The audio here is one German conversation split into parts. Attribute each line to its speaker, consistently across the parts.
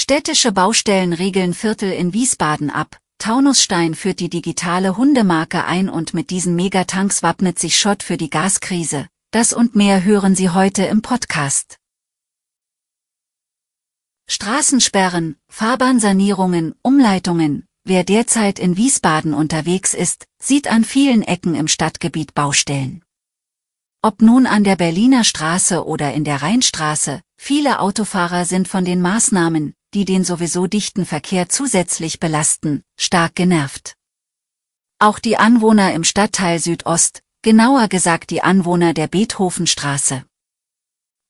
Speaker 1: Städtische Baustellen regeln Viertel in Wiesbaden ab. Taunusstein führt die digitale Hundemarke ein und mit diesen Megatanks wappnet sich Schott für die Gaskrise. Das und mehr hören Sie heute im Podcast. Straßensperren, Fahrbahnsanierungen, Umleitungen. Wer derzeit in Wiesbaden unterwegs ist, sieht an vielen Ecken im Stadtgebiet Baustellen. Ob nun an der Berliner Straße oder in der Rheinstraße, viele Autofahrer sind von den Maßnahmen, die den sowieso dichten Verkehr zusätzlich belasten, stark genervt. Auch die Anwohner im Stadtteil Südost, genauer gesagt die Anwohner der Beethovenstraße.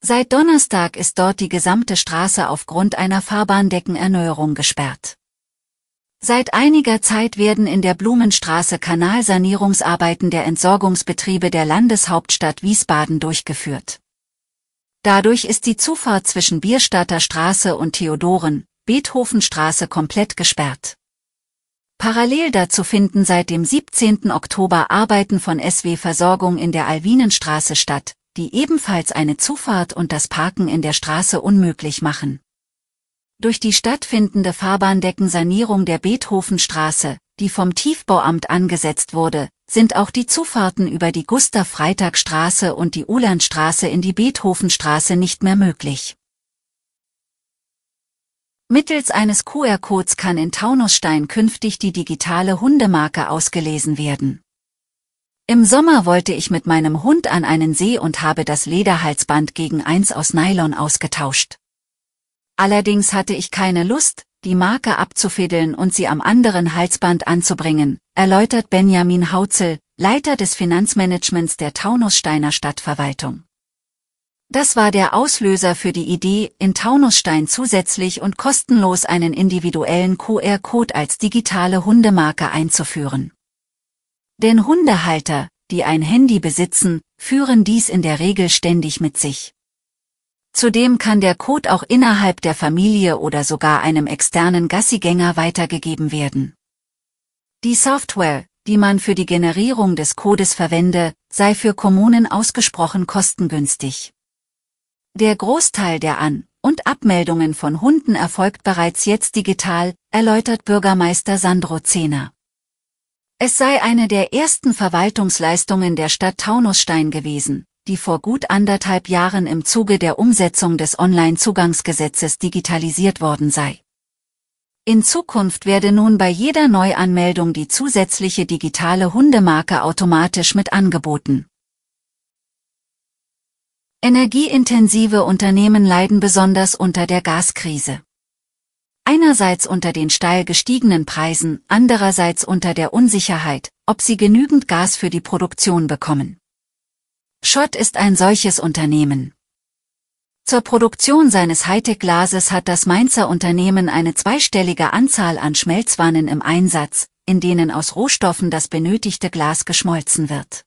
Speaker 1: Seit Donnerstag ist dort die gesamte Straße aufgrund einer Fahrbahndeckenerneuerung gesperrt. Seit einiger Zeit werden in der Blumenstraße Kanalsanierungsarbeiten der Entsorgungsbetriebe der Landeshauptstadt Wiesbaden durchgeführt. Dadurch ist die Zufahrt zwischen Bierstadter Straße und Theodoren, Beethovenstraße komplett gesperrt. Parallel dazu finden seit dem 17. Oktober Arbeiten von SW Versorgung in der Alwinenstraße statt, die ebenfalls eine Zufahrt und das Parken in der Straße unmöglich machen. Durch die stattfindende Fahrbahndeckensanierung der Beethovenstraße, die vom Tiefbauamt angesetzt wurde, sind auch die Zufahrten über die Gustav-Freitag-Straße und die Ulandstraße in die Beethovenstraße nicht mehr möglich. Mittels eines QR-Codes kann in Taunusstein künftig die digitale Hundemarke ausgelesen werden. Im Sommer wollte ich mit meinem Hund an einen See und habe das Lederhalsband gegen eins aus Nylon ausgetauscht. Allerdings hatte ich keine Lust, die Marke abzufädeln und sie am anderen Halsband anzubringen, erläutert Benjamin Hautzel, Leiter des Finanzmanagements der Taunussteiner Stadtverwaltung. Das war der Auslöser für die Idee, in Taunusstein zusätzlich und kostenlos einen individuellen QR-Code als digitale Hundemarke einzuführen. Denn Hundehalter, die ein Handy besitzen, führen dies in der Regel ständig mit sich. Zudem kann der Code auch innerhalb der Familie oder sogar einem externen Gassigänger weitergegeben werden. Die Software, die man für die Generierung des Codes verwende, sei für Kommunen ausgesprochen kostengünstig. Der Großteil der An- und Abmeldungen von Hunden erfolgt bereits jetzt digital, erläutert Bürgermeister Sandro Zehner. Es sei eine der ersten Verwaltungsleistungen der Stadt Taunusstein gewesen, die vor gut anderthalb Jahren im Zuge der Umsetzung des Online-Zugangsgesetzes digitalisiert worden sei. In Zukunft werde nun bei jeder Neuanmeldung die zusätzliche digitale Hundemarke automatisch mit angeboten. Energieintensive Unternehmen leiden besonders unter der Gaskrise. Einerseits unter den steil gestiegenen Preisen, andererseits unter der Unsicherheit, ob sie genügend Gas für die Produktion bekommen. Schott ist ein solches Unternehmen. Zur Produktion seines Hightech-Glases hat das Mainzer Unternehmen eine zweistellige Anzahl an Schmelzwannen im Einsatz, in denen aus Rohstoffen das benötigte Glas geschmolzen wird.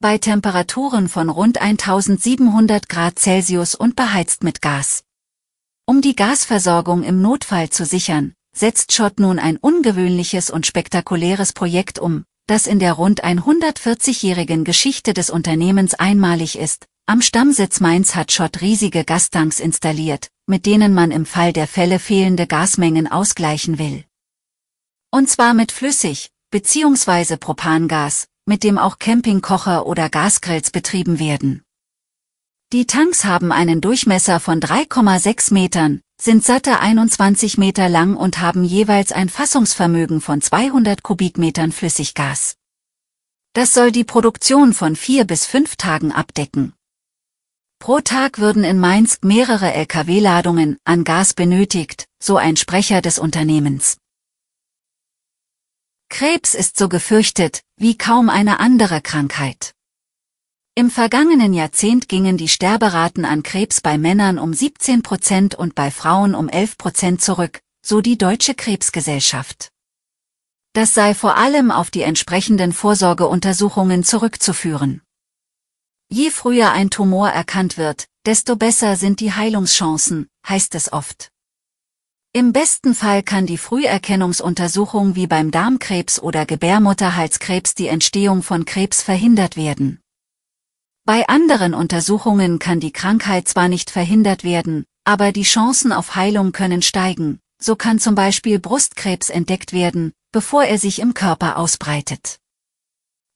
Speaker 1: Bei Temperaturen von rund 1700 Grad Celsius und beheizt mit Gas. Um die Gasversorgung im Notfall zu sichern, setzt Schott nun ein ungewöhnliches und spektakuläres Projekt um, das in der rund 140-jährigen Geschichte des Unternehmens einmalig ist. Am Stammsitz Mainz hat Schott riesige Gastanks installiert, mit denen man im Fall der Fälle fehlende Gasmengen ausgleichen will. Und zwar mit Flüssig, bzw. Propangas, mit dem auch Campingkocher oder Gasgrills betrieben werden. Die Tanks haben einen Durchmesser von 3,6 Metern, sind satte 21 Meter lang und haben jeweils ein Fassungsvermögen von 200 Kubikmetern Flüssiggas. Das soll die Produktion von vier bis fünf Tagen abdecken. Pro Tag würden in Mainz mehrere Lkw-Ladungen an Gas benötigt, so ein Sprecher des Unternehmens. Krebs ist so gefürchtet wie kaum eine andere Krankheit. Im vergangenen Jahrzehnt gingen die Sterberaten an Krebs bei Männern um 17 Prozent und bei Frauen um 11 Prozent zurück, so die Deutsche Krebsgesellschaft. Das sei vor allem auf die entsprechenden Vorsorgeuntersuchungen zurückzuführen. Je früher ein Tumor erkannt wird, desto besser sind die Heilungschancen, heißt es oft. Im besten Fall kann die Früherkennungsuntersuchung wie beim Darmkrebs oder Gebärmutterhalskrebs die Entstehung von Krebs verhindert werden. Bei anderen Untersuchungen kann die Krankheit zwar nicht verhindert werden, aber die Chancen auf Heilung können steigen, so kann zum Beispiel Brustkrebs entdeckt werden, bevor er sich im Körper ausbreitet.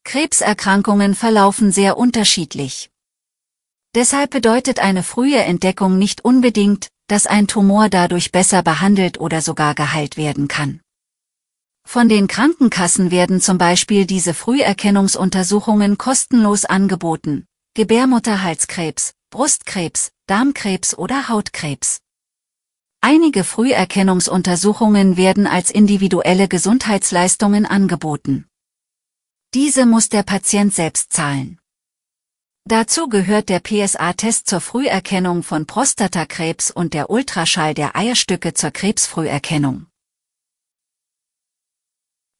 Speaker 1: Krebserkrankungen verlaufen sehr unterschiedlich. Deshalb bedeutet eine frühe Entdeckung nicht unbedingt, dass ein Tumor dadurch besser behandelt oder sogar geheilt werden kann. Von den Krankenkassen werden zum Beispiel diese Früherkennungsuntersuchungen kostenlos angeboten. Gebärmutterhalskrebs, Brustkrebs, Darmkrebs oder Hautkrebs. Einige Früherkennungsuntersuchungen werden als individuelle Gesundheitsleistungen angeboten. Diese muss der Patient selbst zahlen. Dazu gehört der PSA-Test zur Früherkennung von Prostatakrebs und der Ultraschall der Eierstücke zur Krebsfrüherkennung.